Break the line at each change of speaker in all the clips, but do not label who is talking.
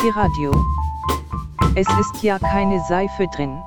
Piradio. Es ist ja keine Seife drin.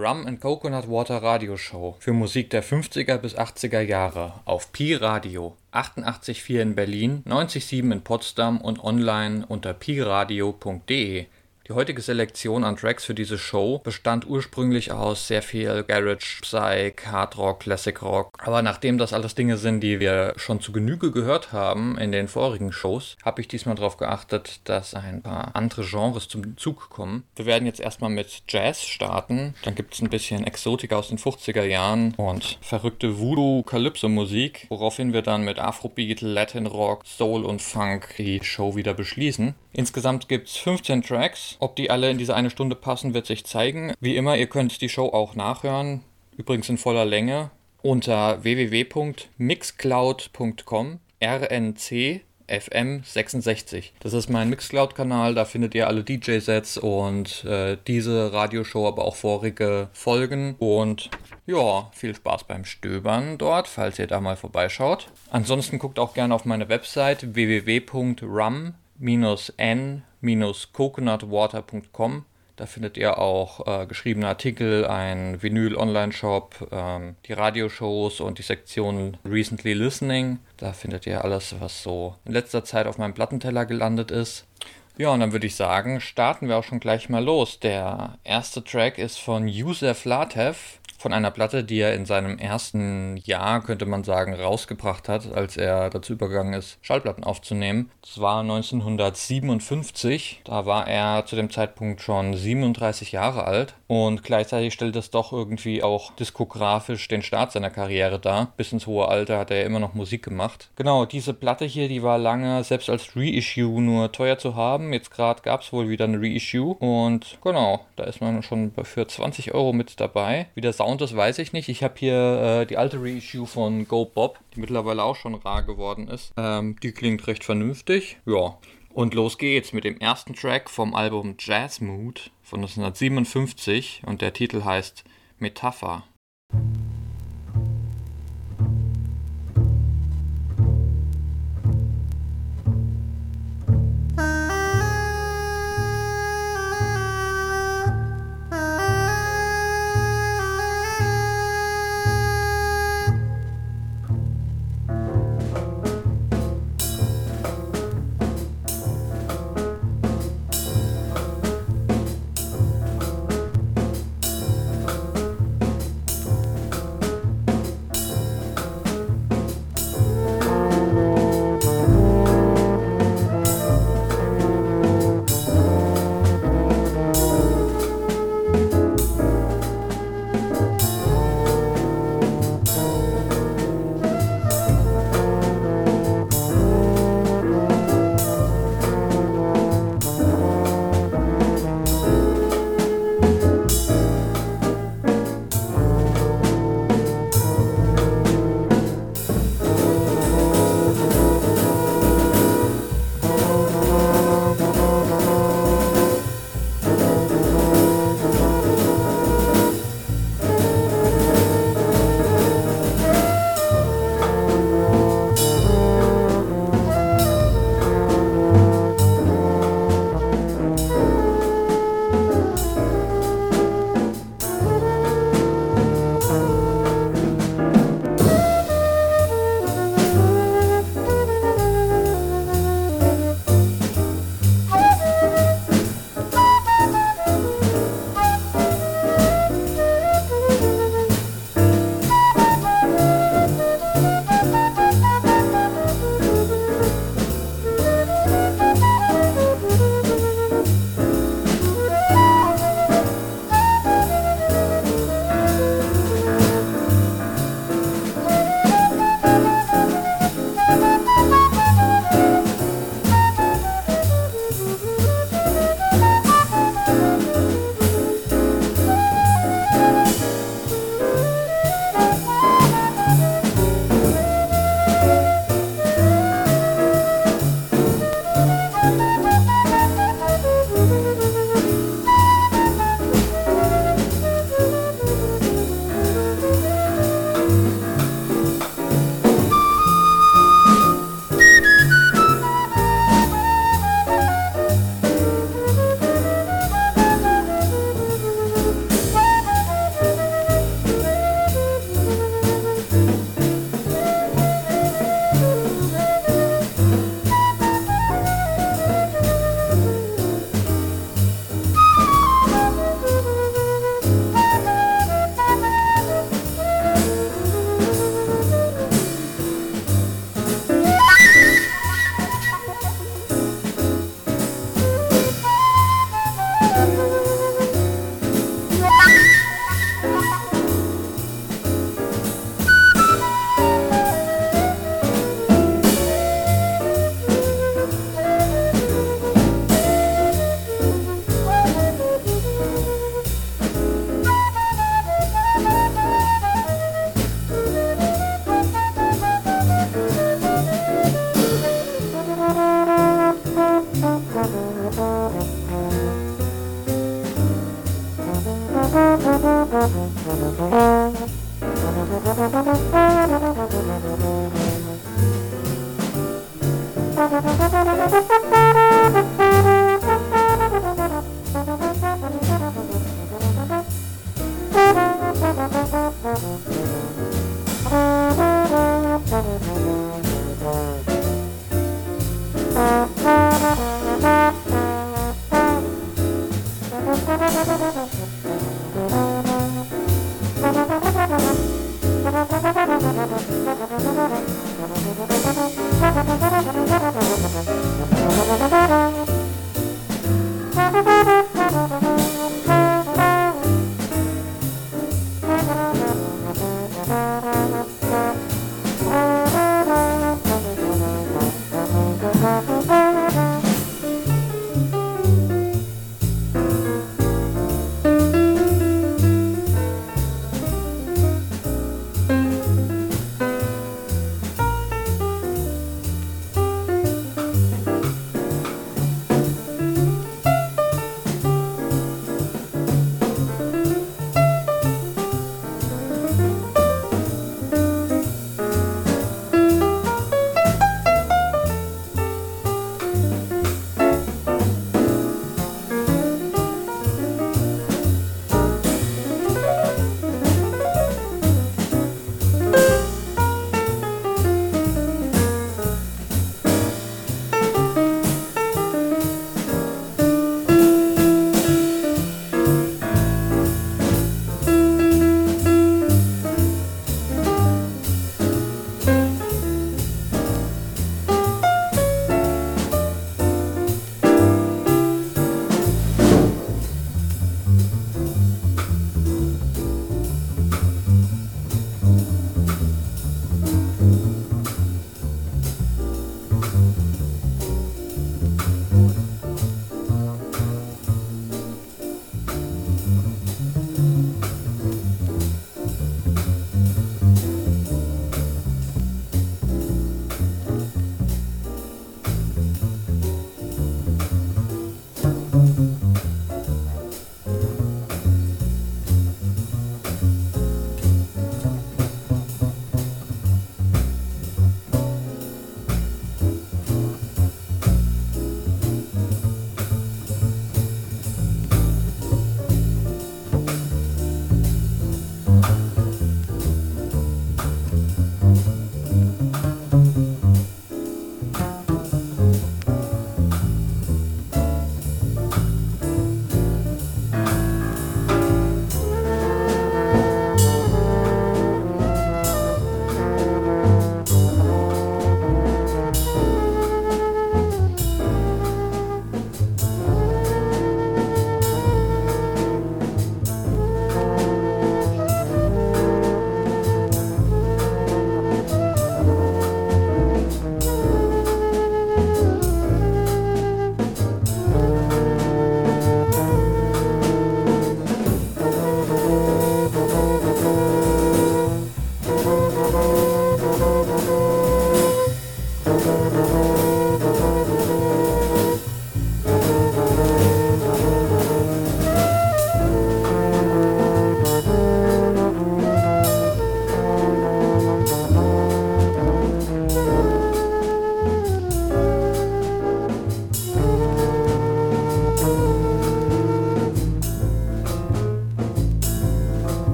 Rum and Coconut Water Radioshow für Musik der 50er bis 80er Jahre auf Pi Radio 88.4 in Berlin, 90.7 in Potsdam und online unter piradio.de. Die heutige Selektion an Tracks für diese Show bestand ursprünglich aus sehr viel Garage, Psych, Hard Rock, Classic Rock. Aber nachdem das alles Dinge sind, die wir schon zu Genüge gehört haben in den vorigen Shows, habe ich diesmal darauf geachtet, dass ein paar andere Genres zum Zug kommen. Wir werden jetzt erstmal mit Jazz starten. Dann gibt es ein bisschen Exotik aus den 50er Jahren und verrückte Voodoo-Calypso-Musik, woraufhin wir dann mit Afrobeat, Latin Rock, Soul und Funk die Show wieder beschließen. Insgesamt gibt es 15 Tracks. Ob die alle in diese eine Stunde passen, wird sich zeigen. Wie immer, ihr könnt die Show auch nachhören, übrigens in voller Länge, unter www.mixcloud.com rnc FM66. Das ist mein Mixcloud-Kanal, da findet ihr alle DJ-Sets und äh, diese Radioshow, aber auch vorige Folgen. Und ja, viel Spaß beim Stöbern dort, falls ihr da mal vorbeischaut. Ansonsten guckt auch gerne auf meine Website www.rum n-coconutwater.com. Da findet ihr auch äh, geschriebene Artikel, ein Vinyl-Online-Shop, ähm, die Radioshows und die Sektion Recently Listening. Da findet ihr alles, was so in letzter Zeit auf meinem Plattenteller gelandet ist. Ja, und dann würde ich sagen, starten wir auch schon gleich mal los. Der erste Track ist von Yusef Latev von einer Platte, die er in seinem ersten Jahr, könnte man sagen, rausgebracht hat, als er dazu übergegangen ist, Schallplatten aufzunehmen. Das war 1957. Da war er zu dem Zeitpunkt schon 37 Jahre alt und gleichzeitig stellt das doch irgendwie auch diskografisch den Start seiner Karriere dar. Bis ins hohe Alter hat er immer noch Musik gemacht. Genau, diese Platte hier, die war lange selbst als Reissue nur teuer zu haben. Jetzt gerade gab es wohl wieder eine Reissue und genau, da ist man schon für 20 Euro mit dabei. Wie der Sound Sound ist, weiß ich nicht. Ich habe hier äh, die alte Reissue von Go Bob, die mittlerweile auch schon rar geworden ist. Ähm, die klingt recht vernünftig. Ja. Und los geht's mit dem ersten Track vom Album Jazz Mood von 1957 und der Titel heißt Metapher.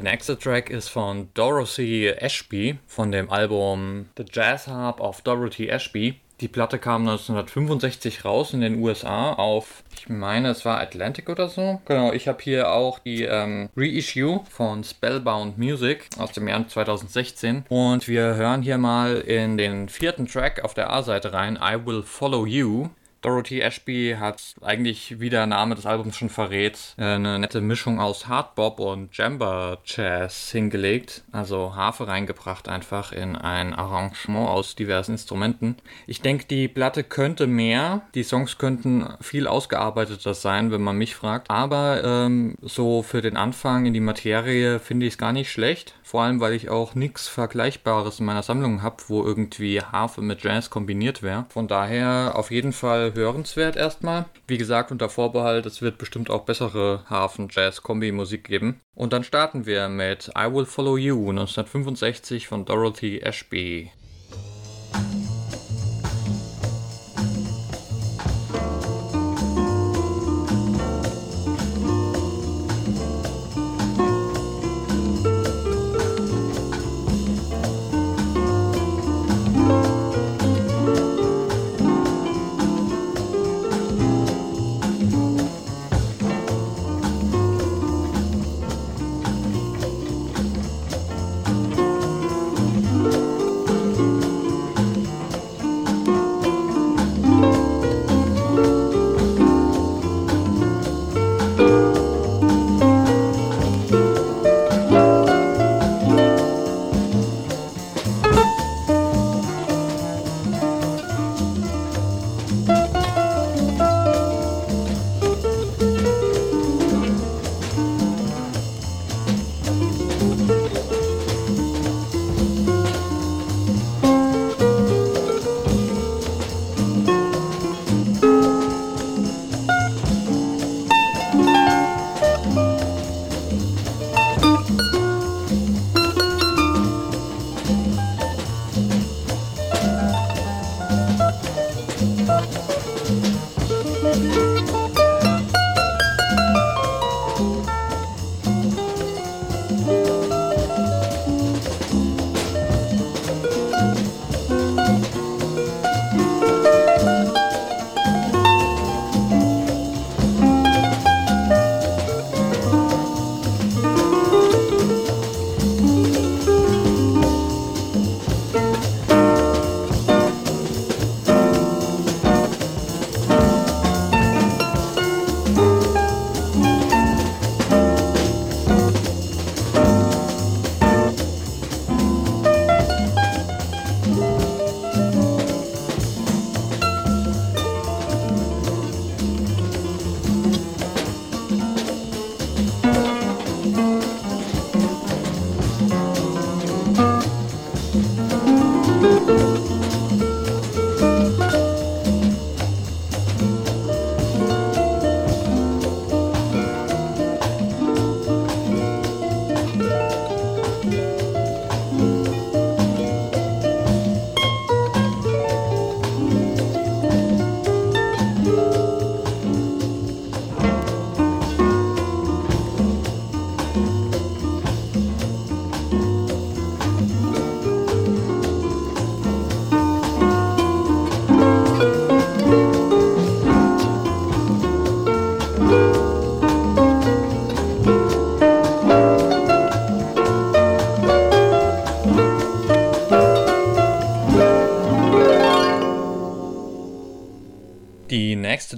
Der nächste Track ist von Dorothy Ashby von dem Album The Jazz Harp of Dorothy Ashby. Die Platte kam 1965 raus in den USA auf, ich meine, es war Atlantic oder so. Genau, ich habe hier auch die ähm, Reissue von Spellbound Music aus dem Jahr 2016. Und wir hören hier mal in den vierten Track auf der A-Seite rein, I Will Follow You. Dorothy Ashby hat eigentlich, wie der Name des Albums schon verrät, äh, eine nette Mischung aus Hardbop und Jamba Jazz hingelegt. Also Harfe reingebracht einfach in ein Arrangement aus diversen Instrumenten. Ich denke, die Platte könnte mehr. Die Songs könnten viel ausgearbeiteter sein, wenn man mich fragt. Aber ähm, so für den Anfang in die Materie finde ich es gar nicht schlecht. Vor allem, weil ich auch nichts Vergleichbares in meiner Sammlung habe, wo irgendwie Harfe mit Jazz kombiniert wäre. Von daher auf jeden Fall hörenswert erstmal. Wie gesagt, unter Vorbehalt, es wird bestimmt auch bessere Hafen-Jazz-Kombi-Musik geben. Und dann starten wir mit I Will Follow You 1965 von Dorothy Ashby.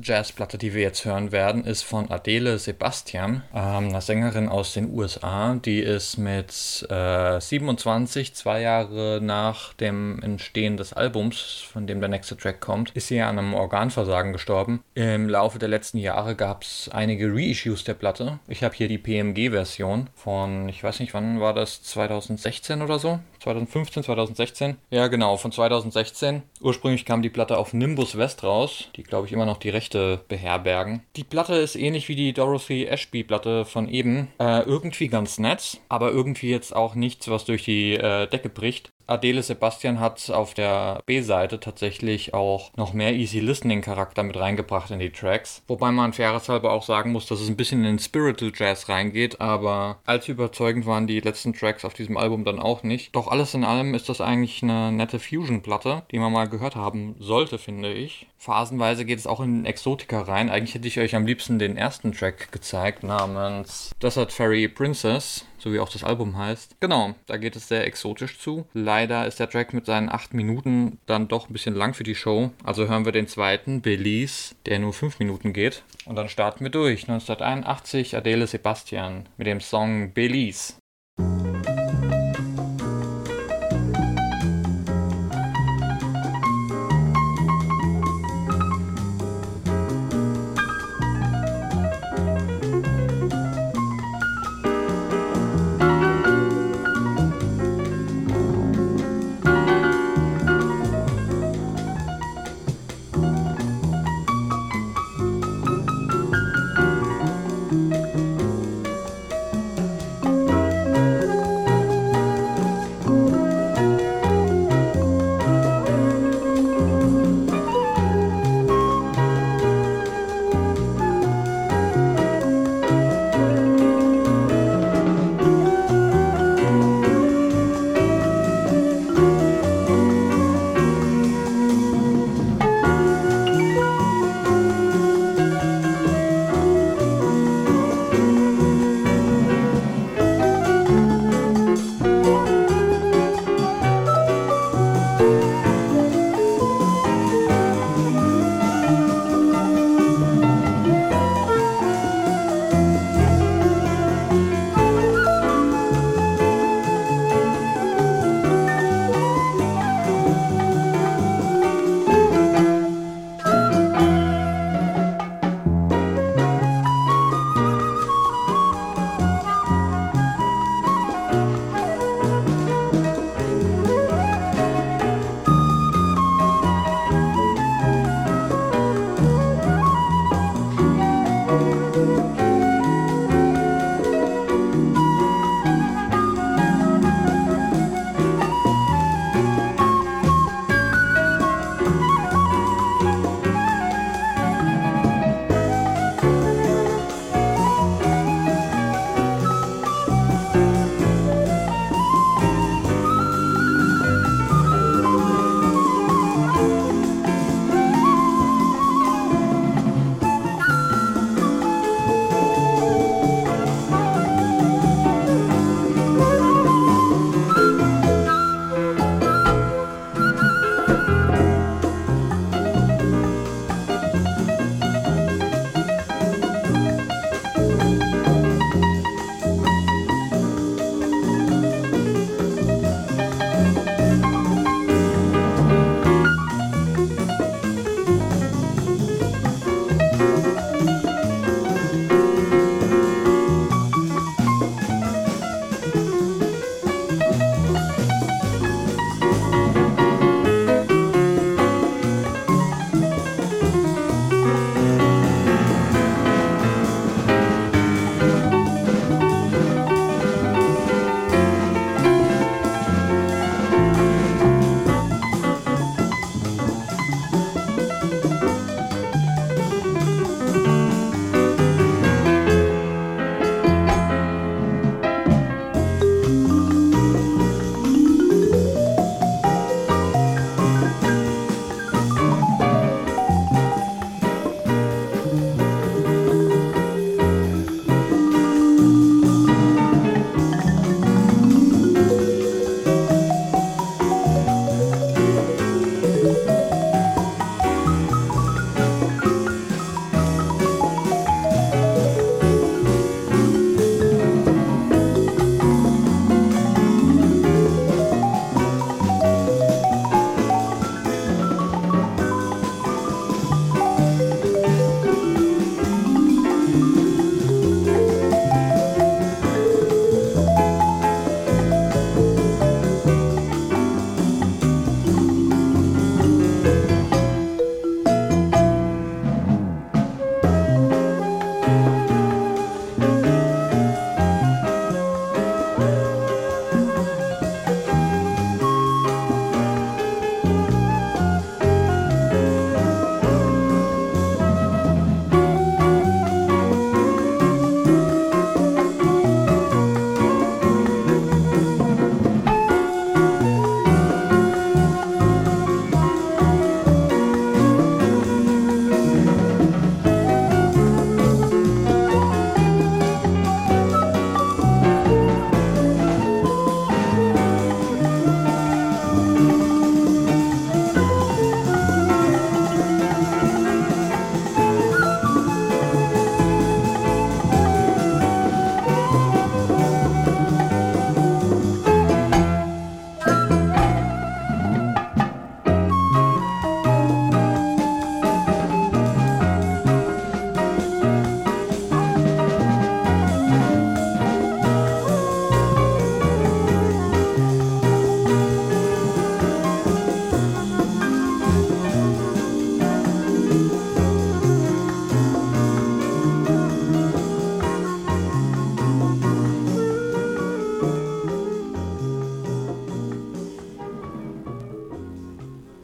Jazzplatte, die wir jetzt hören werden, ist von Adele Sebastian, ähm, einer Sängerin aus den USA. Die ist mit äh, 27, zwei Jahre nach dem Entstehen des Albums, von dem der nächste Track kommt, ist sie an einem Organversagen gestorben. Im Laufe der letzten Jahre gab es einige Reissues der Platte. Ich habe hier die PMG-Version von, ich weiß nicht, wann war das, 2016 oder so? 2015, 2016? Ja, genau, von 2016. Ursprünglich kam die Platte auf Nimbus West raus, die glaube ich immer noch die Rechte beherbergen. Die Platte ist ähnlich wie die Dorothy Ashby Platte von eben. Äh, irgendwie ganz nett, aber irgendwie jetzt auch nichts, was durch die äh, Decke bricht. Adele Sebastian hat auf der B-Seite tatsächlich auch noch mehr Easy Listening Charakter mit reingebracht in die Tracks. Wobei man fairerhalber auch sagen muss, dass es ein bisschen in den Spiritual Jazz reingeht, aber allzu überzeugend waren die letzten Tracks auf diesem Album dann auch nicht. Doch alles in allem ist das eigentlich eine nette Fusion-Platte, die man mal gehört haben sollte, finde ich. Phasenweise geht es auch in Exotika rein. Eigentlich hätte ich euch am liebsten den ersten Track gezeigt namens Desert Fairy Princess so wie auch das Album heißt. Genau, da geht es sehr exotisch zu. Leider ist der Track mit seinen acht Minuten dann doch ein bisschen lang für die Show. Also hören wir den zweiten, Belize, der nur fünf Minuten geht. Und dann starten wir durch. 1981 Adele Sebastian mit dem Song Belize.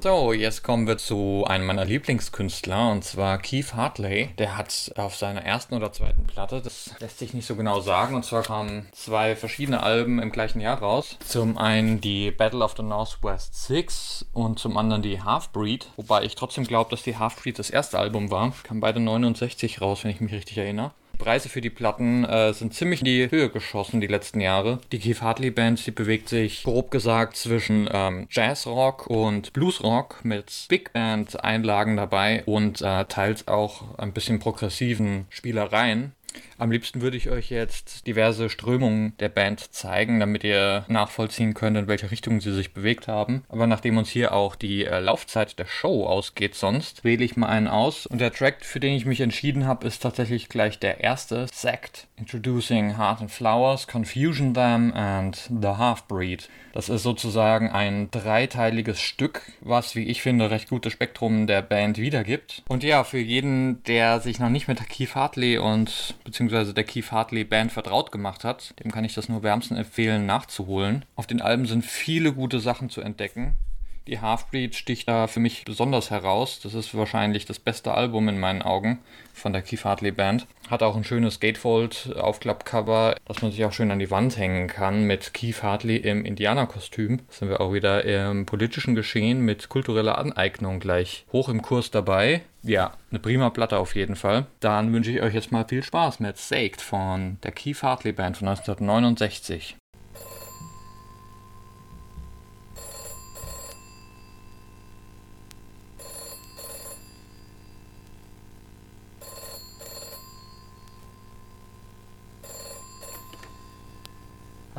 So, jetzt kommen wir zu einem meiner Lieblingskünstler und zwar Keith Hartley. Der hat auf seiner ersten oder zweiten Platte, das lässt sich nicht so genau sagen, und zwar kamen zwei verschiedene Alben im gleichen Jahr raus. Zum einen die Battle of the Northwest Six und zum anderen die Half-Breed, wobei ich trotzdem glaube, dass die Half-Breed das erste Album war. Kam beide 69 raus, wenn ich mich richtig erinnere. Preise für die Platten äh, sind ziemlich in die Höhe geschossen die letzten Jahre. Die Keith Hartley Band, die bewegt sich grob gesagt zwischen ähm, Jazzrock und Bluesrock mit Big Band Einlagen dabei und äh, teils auch ein bisschen progressiven Spielereien. Am liebsten würde ich euch jetzt diverse Strömungen der Band zeigen, damit ihr nachvollziehen könnt, in welche Richtung sie sich bewegt haben. Aber nachdem uns hier auch die äh, Laufzeit der Show ausgeht sonst, wähle ich mal einen aus. Und der Track, für den ich mich entschieden habe, ist tatsächlich gleich der erste, Sect, Introducing Heart and Flowers, Confusion Them and The Half-Breed. Das ist sozusagen ein dreiteiliges Stück, was, wie ich finde, recht gutes Spektrum der Band wiedergibt. Und ja, für jeden, der sich noch nicht mit Keith Hartley und beziehungsweise der Keith Hartley Band vertraut gemacht hat, dem kann ich das nur wärmstens empfehlen nachzuholen. Auf den Alben sind viele gute Sachen zu entdecken. Die Halfbreed sticht da für mich besonders heraus. Das ist wahrscheinlich das beste Album in meinen Augen von der Keith Hartley Band. Hat auch ein schönes Gatefold-Aufklappcover, das man sich auch schön an die Wand hängen kann mit Keith Hartley im Indianerkostüm. Sind wir auch wieder im politischen Geschehen mit kultureller Aneignung gleich hoch im Kurs dabei. Ja, eine prima Platte auf jeden Fall. Dann wünsche ich euch jetzt mal viel Spaß mit Saked von der Keith Hartley Band von 1969.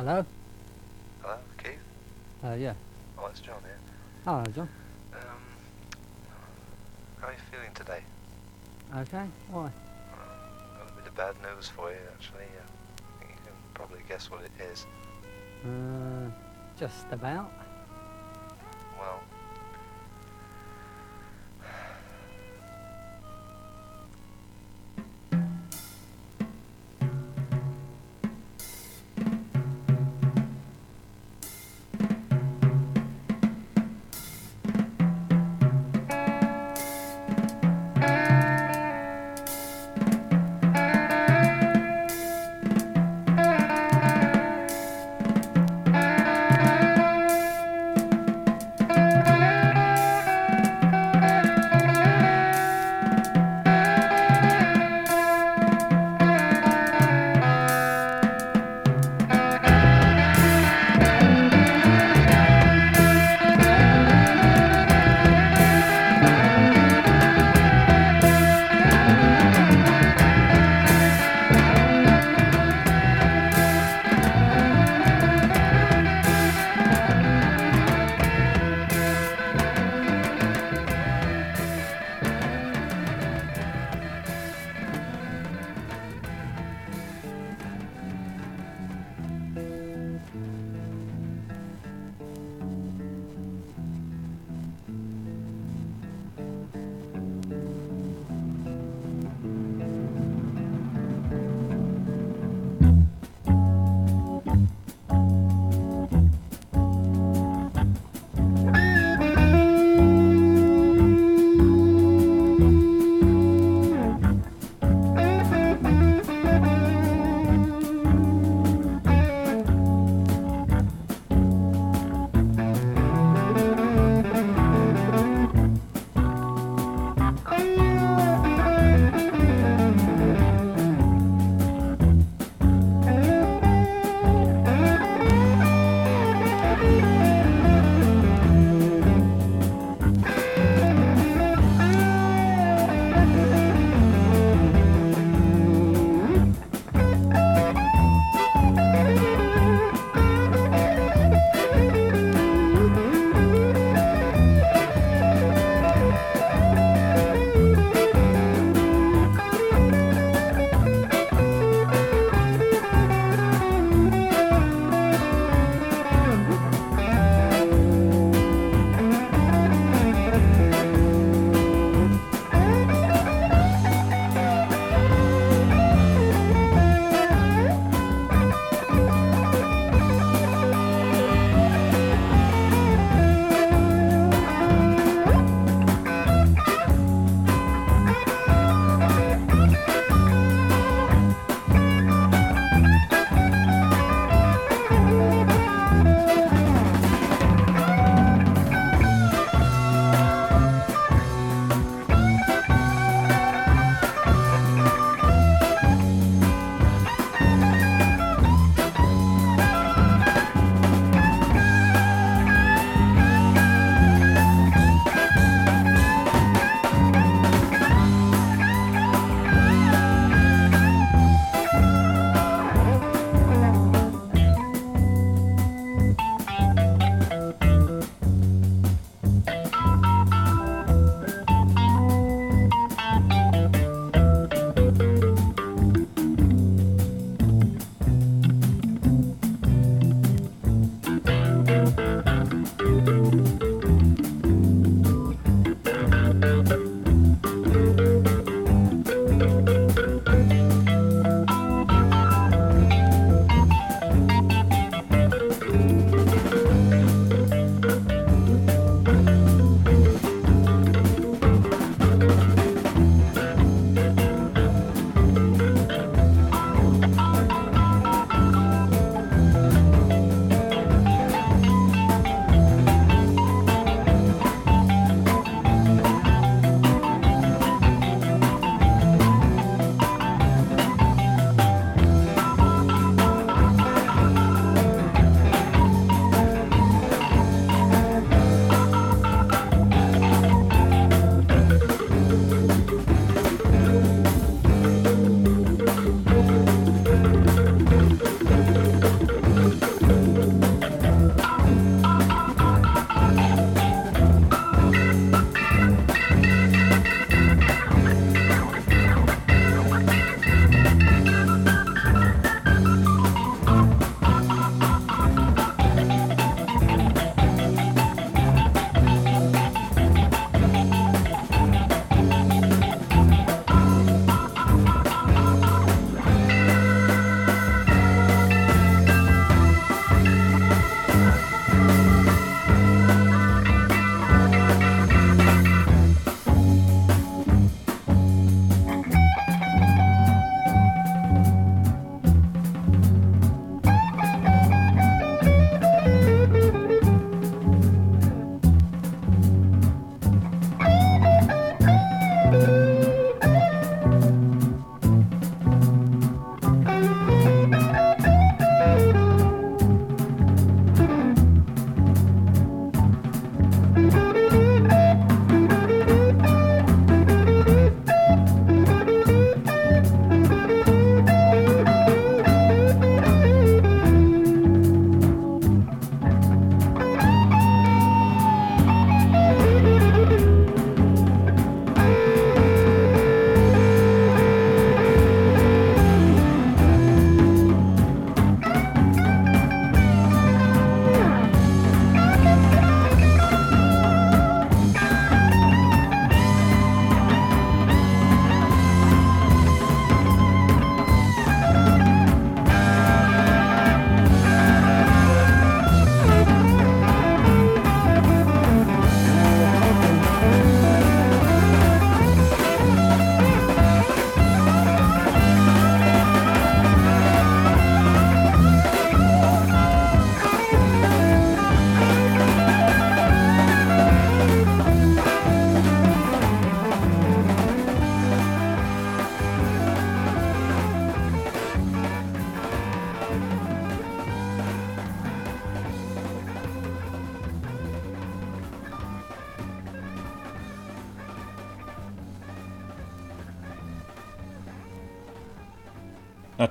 Hello?
Hello, Keith?
Uh, yeah.
Oh, it's John here.
Hello, John.
Um, how are you feeling today?
Okay. Why?
Got a bit of bad news for you, actually. Uh, I think you can probably guess what it is.
Uh, just about.
Well,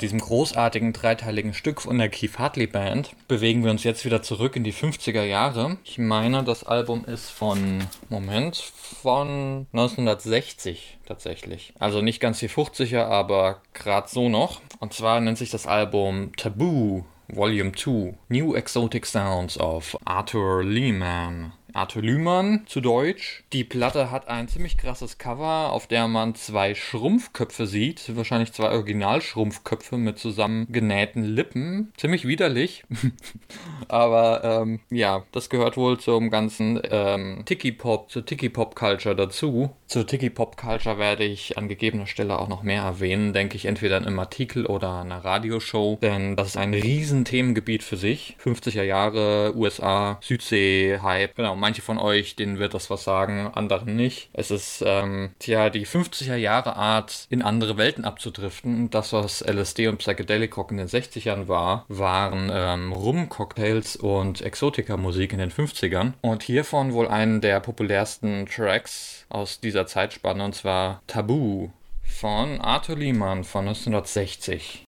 diesem großartigen dreiteiligen Stück von der Keith Hartley Band bewegen wir uns jetzt wieder zurück in die 50er Jahre. Ich meine, das Album ist von, Moment, von 1960 tatsächlich. Also nicht ganz die 50er, aber gerade so noch. Und zwar nennt sich das Album Taboo Volume 2 New Exotic Sounds of Arthur Lehman. Arthur Lühmann zu Deutsch. Die Platte hat ein ziemlich krasses Cover, auf der man zwei Schrumpfköpfe sieht. Wahrscheinlich zwei Originalschrumpfköpfe mit zusammengenähten Lippen. Ziemlich widerlich. Aber ähm, ja, das gehört wohl zum ganzen ähm, Tiki-Pop, zur Tiki-Pop-Culture dazu. Zur Tiki-Pop-Culture werde ich an gegebener Stelle auch noch mehr erwähnen, denke ich, entweder in einem Artikel oder einer Radioshow. Denn das ist ein riesen Themengebiet für sich. 50er Jahre, USA, Südsee, Hype. Genau, manche von euch, denen wird das was sagen, anderen nicht. Es ist, ähm, tja, die 50er Jahre Art, in andere Welten abzudriften. Das, was LSD und Psychedelic Rock in den 60ern war, waren ähm, Rum-Cocktails und Exotika-Musik in den 50ern. Und hiervon wohl einen der populärsten Tracks aus dieser Zeitspanne, und zwar Tabu von Arthur Lehmann von 1960.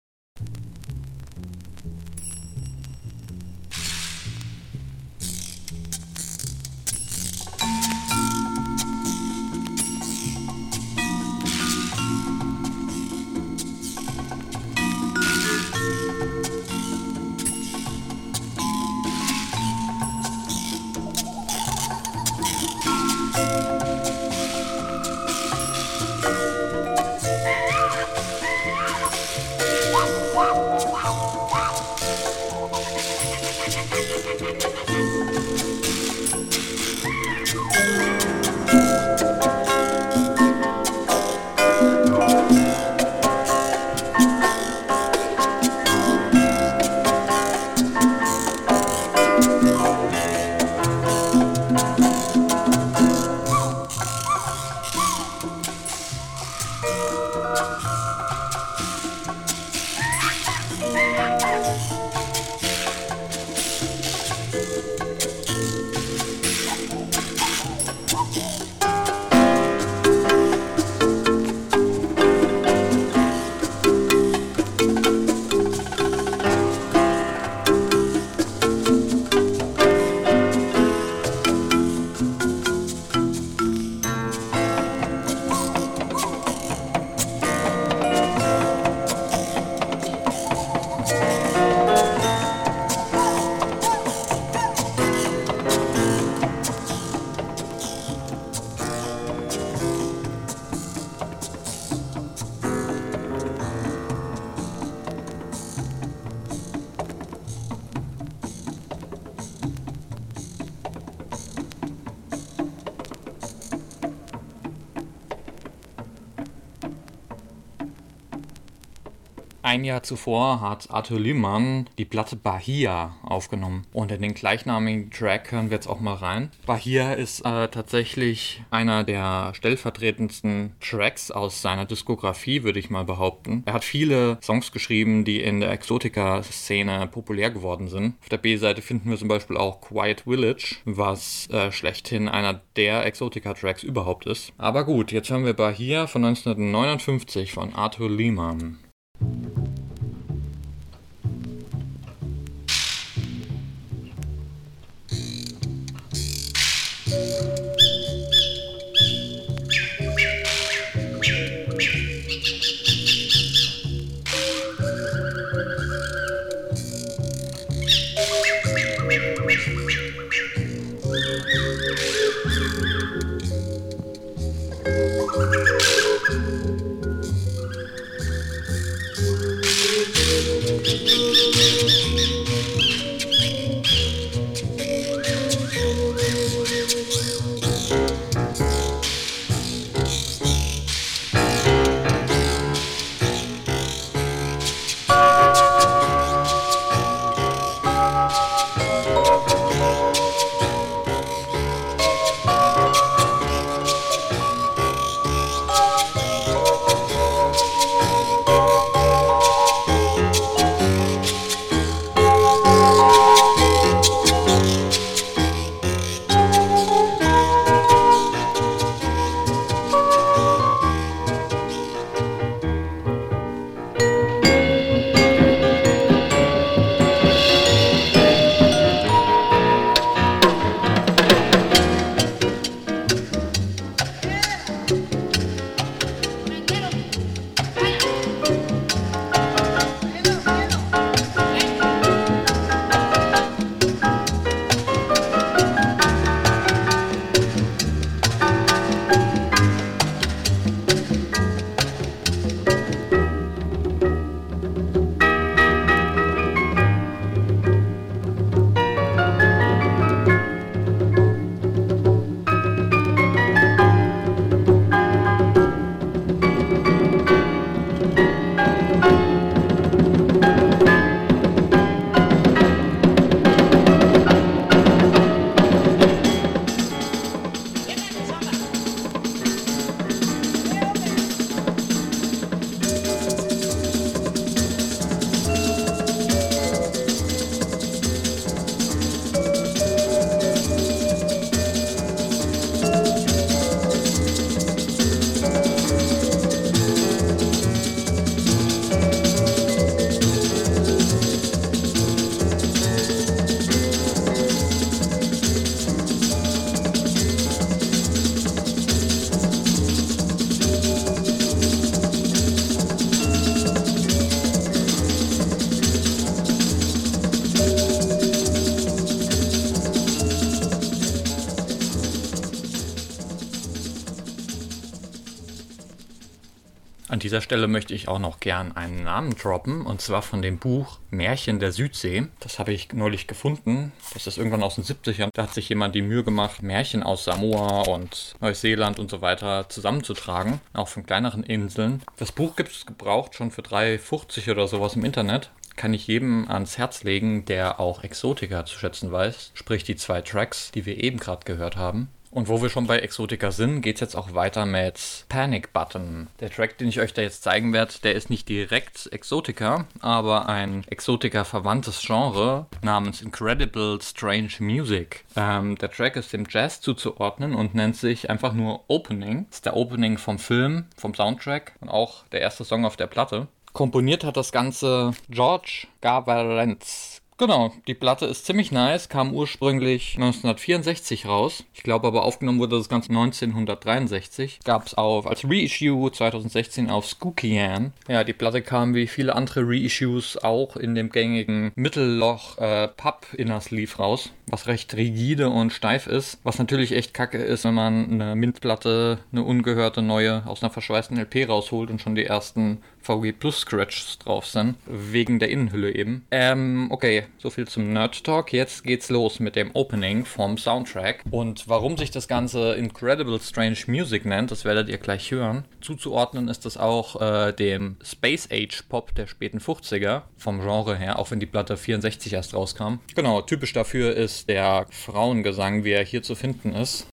Ein Jahr zuvor hat Arthur Lehmann die Platte Bahia aufgenommen und in den gleichnamigen Track hören wir jetzt auch mal rein. Bahia ist äh, tatsächlich einer der stellvertretendsten Tracks aus seiner Diskografie, würde ich mal behaupten. Er hat viele Songs geschrieben, die in der Exotika-Szene populär geworden sind. Auf der B-Seite finden wir zum Beispiel auch Quiet Village, was äh, schlechthin einer der Exotika-Tracks überhaupt ist. Aber gut, jetzt hören wir Bahia von 1959 von Arthur Lehmann. Thank you. Dieser Stelle möchte ich auch noch gern einen Namen droppen, und zwar von dem Buch Märchen der Südsee. Das habe ich neulich gefunden. Das ist irgendwann aus den 70ern. Da hat sich jemand die Mühe gemacht, Märchen aus Samoa und Neuseeland und so weiter zusammenzutragen, auch von kleineren Inseln. Das Buch gibt es gebraucht schon für 3,50 oder sowas im Internet kann ich jedem ans Herz legen, der auch Exotika zu schätzen weiß, sprich die zwei Tracks, die wir eben gerade gehört haben. Und wo wir schon bei Exotika sind, geht es jetzt auch weiter mit Panic Button. Der Track, den ich euch da jetzt zeigen werde, der ist nicht direkt Exotika, aber ein Exotika-verwandtes Genre namens Incredible Strange Music. Ähm, der Track ist dem Jazz zuzuordnen und nennt sich einfach nur Opening. Das ist der Opening vom Film, vom Soundtrack und auch der erste Song auf der Platte. Komponiert hat das Ganze George Garvarenz. Genau, die Platte ist ziemlich nice, kam ursprünglich 1964 raus. Ich glaube aber aufgenommen wurde das Ganze 1963. Gab es auch als Reissue 2016 auf Skookian. Ja, die Platte kam wie viele andere Reissues auch in dem gängigen Mittelloch äh, Pub Inner Sleeve raus, was recht rigide und steif ist. Was natürlich echt kacke ist, wenn man eine Mintplatte, eine ungehörte neue aus einer verschweißten LP rausholt und schon die ersten VG Plus Scratches drauf sind. Wegen der Innenhülle eben. Ähm, okay, soviel zum Nerd Talk. Jetzt geht's los mit dem Opening vom Soundtrack. Und warum sich das Ganze Incredible Strange Music nennt, das werdet ihr gleich hören. Zuzuordnen ist das auch äh, dem Space Age Pop der späten 50er vom Genre her, auch wenn die Platte 64 erst rauskam. Genau, typisch dafür ist der Frauengesang, wie er hier zu finden ist.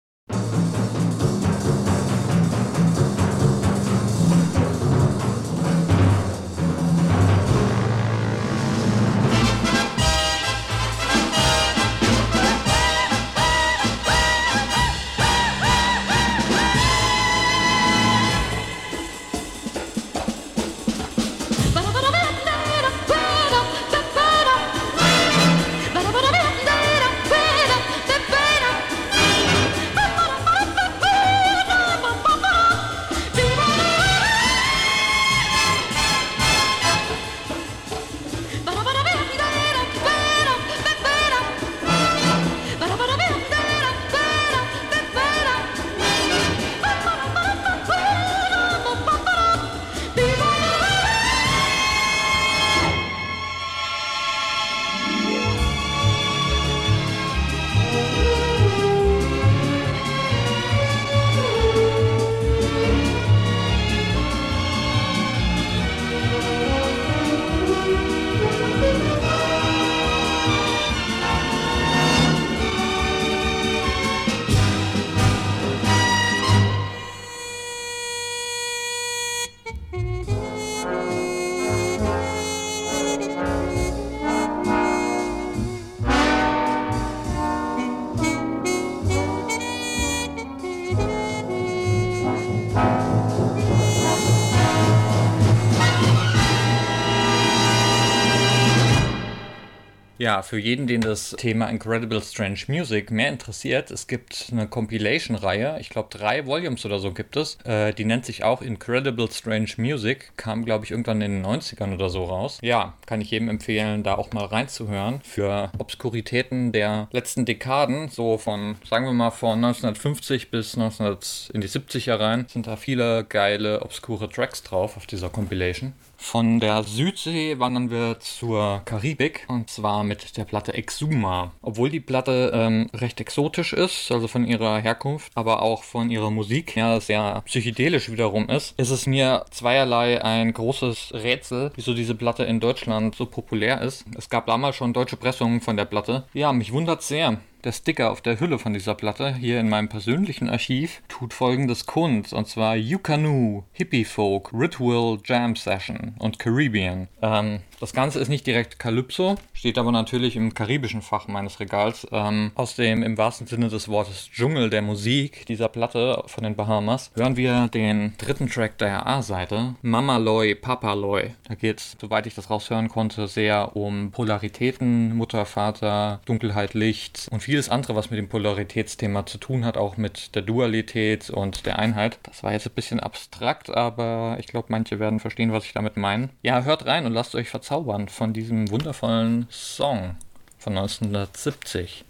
Für jeden, den das Thema Incredible Strange Music mehr interessiert, es gibt eine Compilation-Reihe, ich glaube drei Volumes oder so gibt es, äh, die nennt sich auch Incredible Strange Music, kam glaube ich irgendwann in den 90ern oder so raus. Ja, kann ich jedem empfehlen, da auch mal reinzuhören. Für Obskuritäten der letzten Dekaden, so von, sagen wir mal, von 1950 bis 19 in die 70er rein, sind da viele geile, obskure Tracks drauf auf dieser Compilation. Von der Südsee wandern wir zur Karibik und zwar mit der Platte Exuma. Obwohl die Platte ähm, recht exotisch ist, also von ihrer Herkunft, aber auch von ihrer Musik ja sehr psychedelisch wiederum ist, ist es mir zweierlei ein großes Rätsel, wieso diese Platte in Deutschland so populär ist. Es gab damals schon deutsche Pressungen von der Platte. Ja, mich wundert sehr. Der Sticker auf der Hülle von dieser Platte, hier in meinem persönlichen Archiv, tut folgendes kund, und zwar Yukanu, Hippie Folk, Ritual Jam Session und Caribbean. Ähm, das Ganze ist nicht direkt Calypso, steht aber natürlich im karibischen Fach meines Regals. Ähm, aus dem im wahrsten Sinne des Wortes Dschungel der Musik dieser Platte von den Bahamas hören wir den dritten Track der A-Seite, Mama Loy, Papa Loy. Da geht es, soweit ich das raushören konnte, sehr um Polaritäten, Mutter, Vater, Dunkelheit, Licht und vieles andere, was mit dem Polaritätsthema zu tun hat, auch mit der Dualität und der Einheit. Das war jetzt ein bisschen abstrakt, aber ich glaube, manche werden verstehen, was ich damit meine. Ja, hört rein und lasst euch verzeihen bezaubern von diesem wundervollen Song von 1970.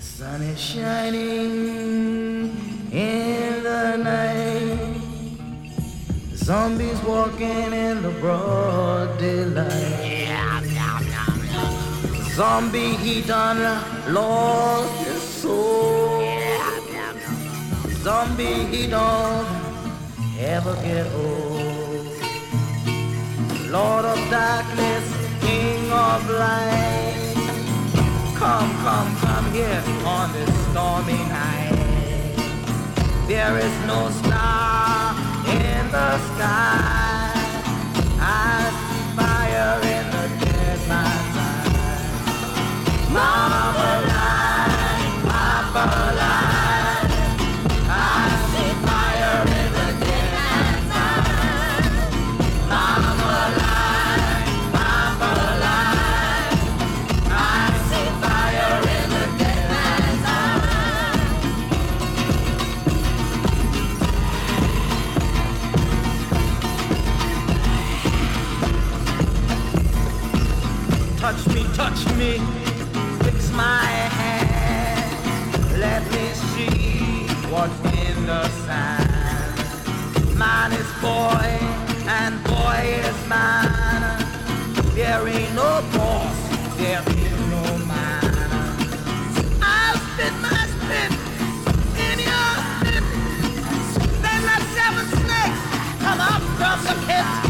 sun is shining in the night. Zombies walking in the broad daylight. Yeah. Zombie he done lost his soul. Zombie he don't ever get old. Lord of darkness, King of light. Come, come, come here on this stormy night. There is no star the sky. Me, fix my hand. Let me see what's in the sand. Man is boy, and boy is man. There ain't no boss, there is no man. I'll spit my spit in your spit. Then let seven snakes come up from the pit.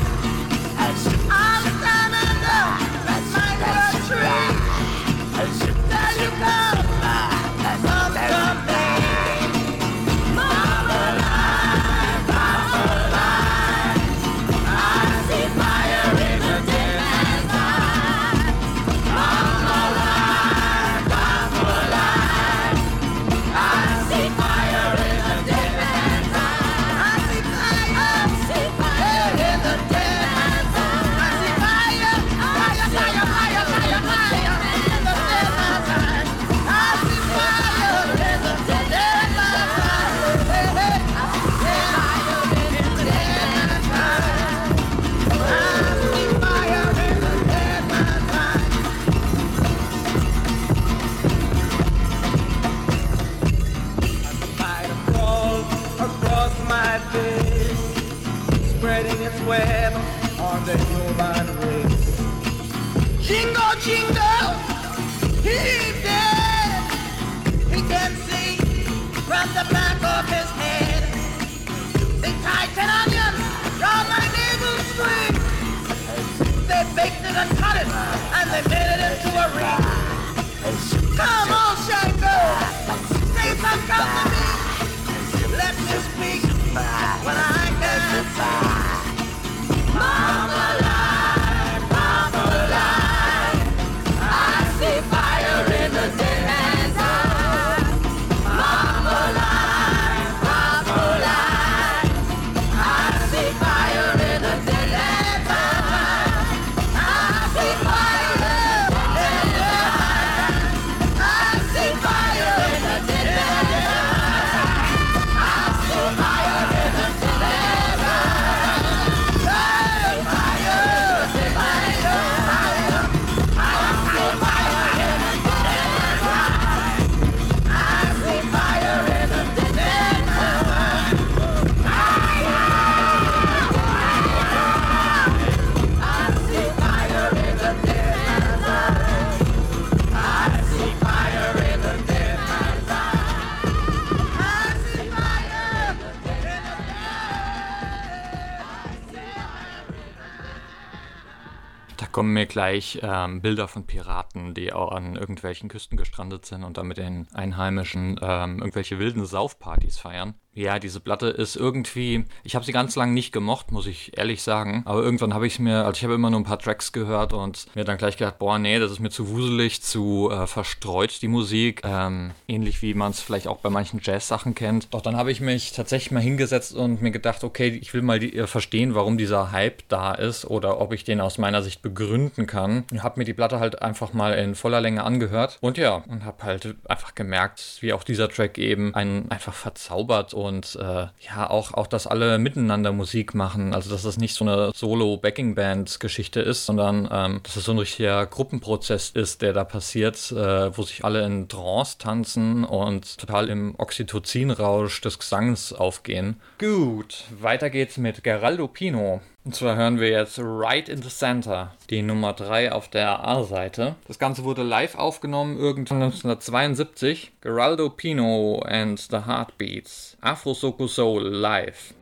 Kommen mir gleich ähm, Bilder von Piraten, die auch an irgendwelchen Küsten gestrandet sind und da mit den Einheimischen ähm, irgendwelche wilden Saufpartys feiern. Ja, diese Platte ist irgendwie, ich habe sie ganz lang nicht gemocht, muss ich ehrlich sagen. Aber irgendwann habe ich mir, also ich habe immer nur ein paar Tracks gehört und mir dann gleich gedacht, boah, nee, das ist mir zu wuselig, zu äh, verstreut, die Musik. Ähm, ähnlich wie man es vielleicht auch bei manchen Jazz-Sachen kennt. Doch dann habe ich mich tatsächlich mal hingesetzt und mir gedacht, okay, ich will mal die, äh, verstehen, warum dieser Hype da ist oder ob ich den aus meiner Sicht begründen kann. Und habe mir die Platte halt einfach mal in voller Länge angehört. Und ja, und habe halt einfach gemerkt, wie auch dieser Track eben einen einfach verzaubert und äh, ja, auch, auch, dass alle miteinander Musik machen. Also, dass das nicht so eine Solo-Backing-Band-Geschichte ist, sondern ähm, dass es so ein richtiger Gruppenprozess ist, der da passiert, äh, wo sich alle in Trance tanzen und total im Oxytocin-Rausch des Gesangs aufgehen. Gut, weiter geht's mit Geraldo Pino. Und zwar hören wir jetzt Right in the Center, die Nummer 3 auf der A-Seite. Das Ganze wurde live aufgenommen irgendwann 1972. Geraldo Pino and the Heartbeats. Afro Soco Soul live.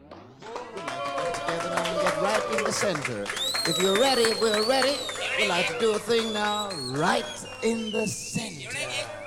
right in the center. If you're ready, we're ready. We like to do a thing now, right in the center.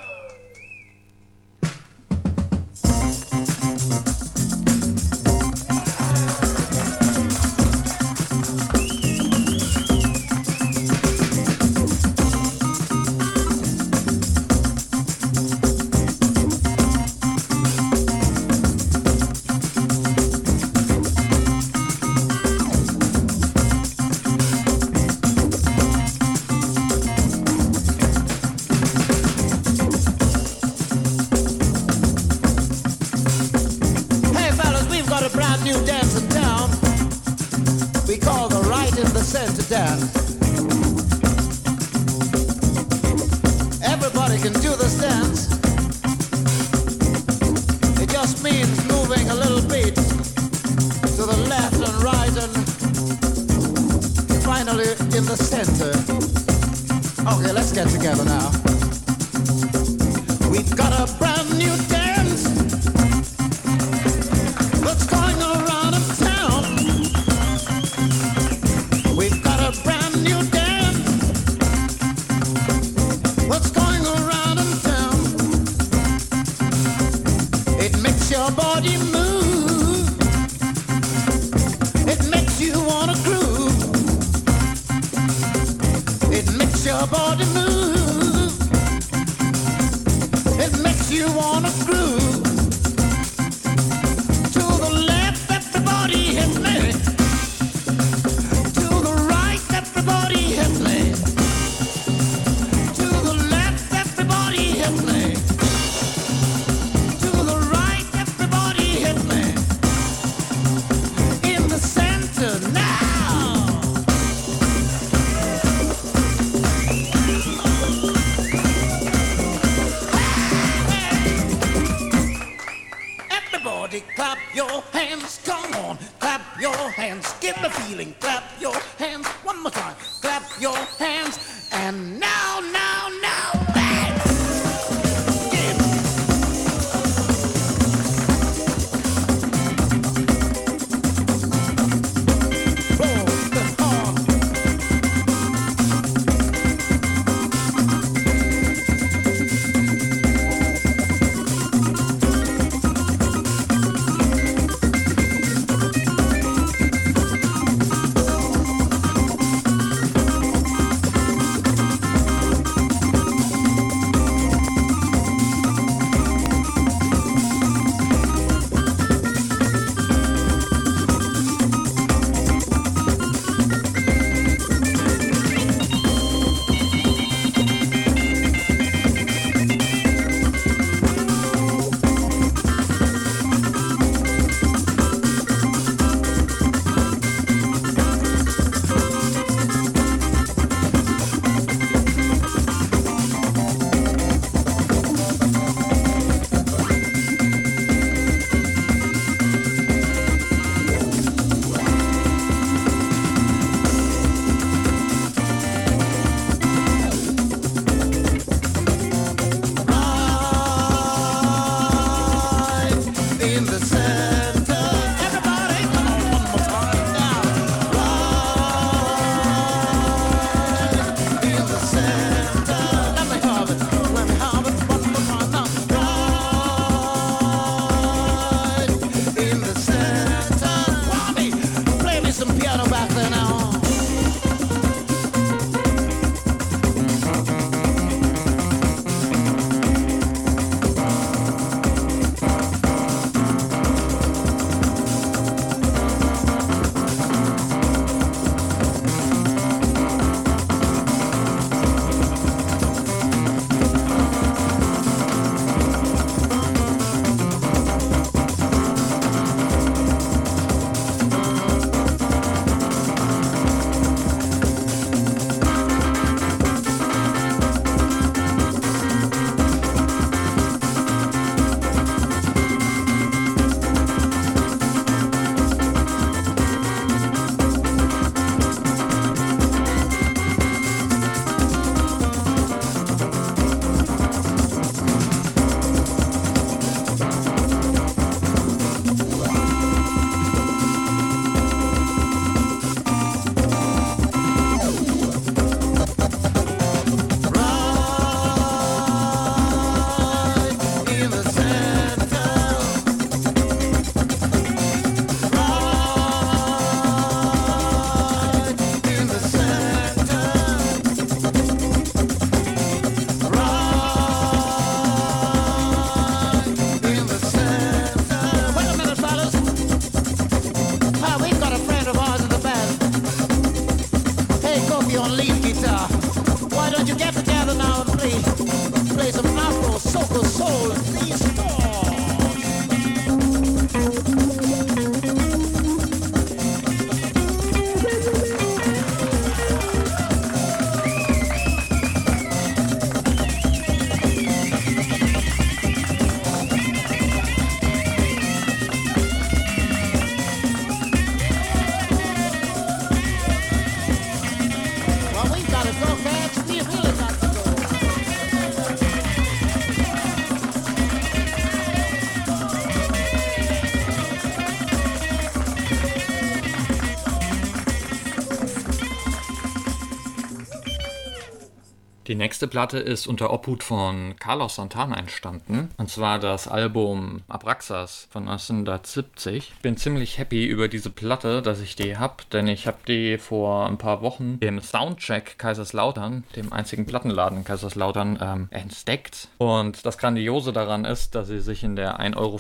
Nächste Platte ist unter Obhut von Carlos Santana entstanden. Und zwar das Album Abraxas von 1970. Ich bin ziemlich happy über diese Platte, dass ich die habe, denn ich habe die vor ein paar Wochen im Soundcheck Kaiserslautern, dem einzigen Plattenladen Kaiserslautern, ähm, entdeckt. Und das Grandiose daran ist, dass sie sich in der 1,50 Euro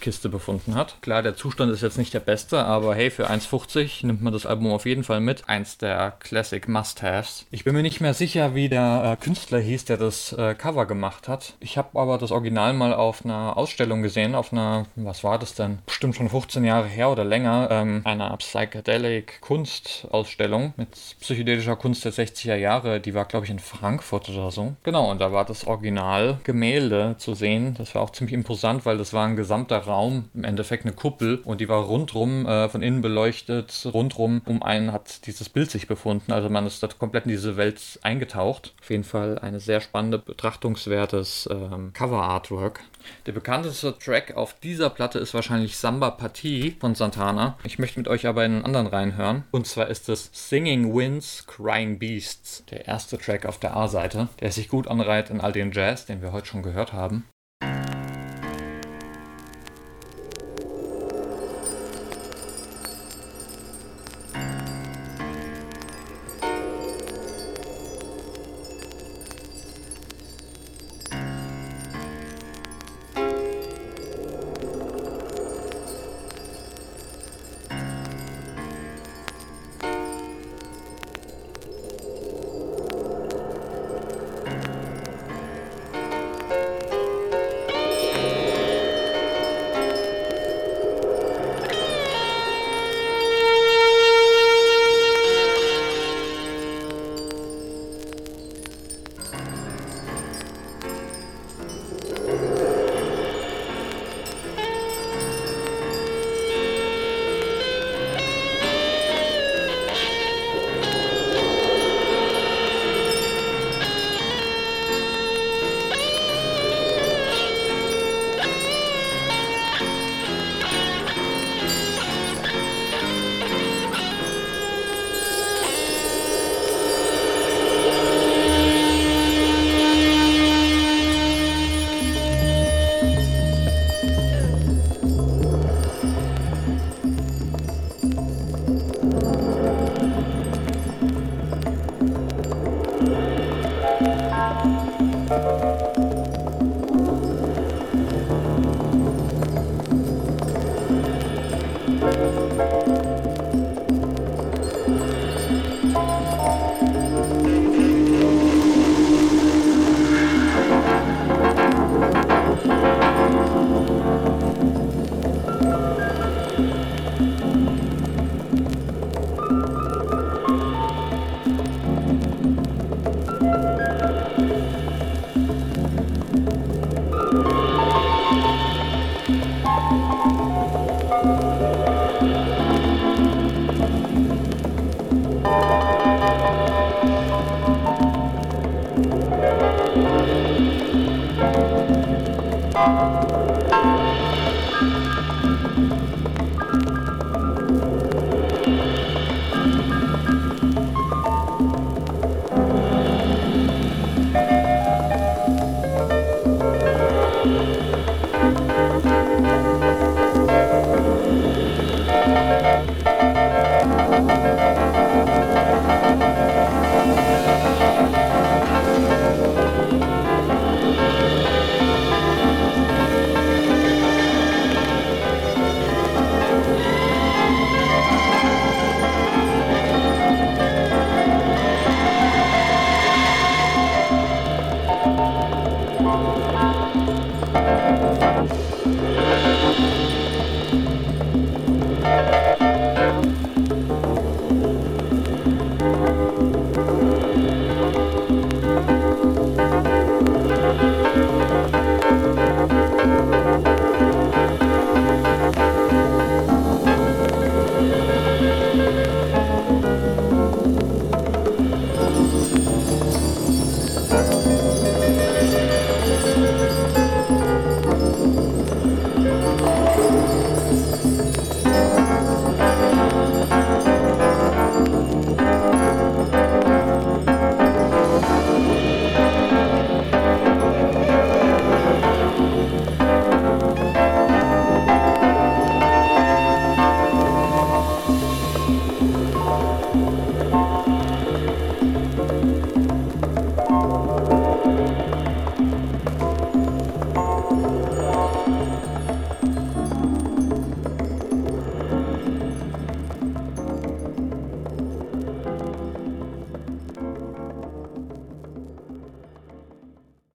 Kiste befunden hat. Klar, der Zustand ist jetzt nicht der beste, aber hey, für 1,50 nimmt man das Album auf jeden Fall mit. Eins der Classic Must-Haves. Ich bin mir nicht mehr sicher, wie der äh, Künstler hieß, der das äh, Cover gemacht hat. Ich habe aber das Original mal auf einer Ausstellung gesehen, auf einer, was war das denn? Bestimmt schon 15 Jahre her oder länger, ähm, einer Psychedelic Kunstausstellung mit psychedelischer Kunst der 60er Jahre. Die war, glaube ich, in Frankfurt oder so. Genau, und da war das Original Gemälde zu sehen. Das war auch ziemlich imposant, weil das war ein gesamter Raum, im Endeffekt eine Kuppel und die war rundrum äh, von innen beleuchtet. Rundrum um einen hat dieses Bild sich befunden. Also man ist da komplett in diese Welt eingetaucht. Auf jeden Fall eine sehr spannende, betrachtungswertes ähm, Cover-Artwork. Der bekannteste Track auf dieser Platte ist wahrscheinlich Samba Partie von Santana. Ich möchte mit euch aber in einen anderen reinhören. Und zwar ist es Singing Winds, Crying Beasts. Der erste Track auf der A-Seite, der sich gut anreiht in all den Jazz, den wir heute schon gehört haben.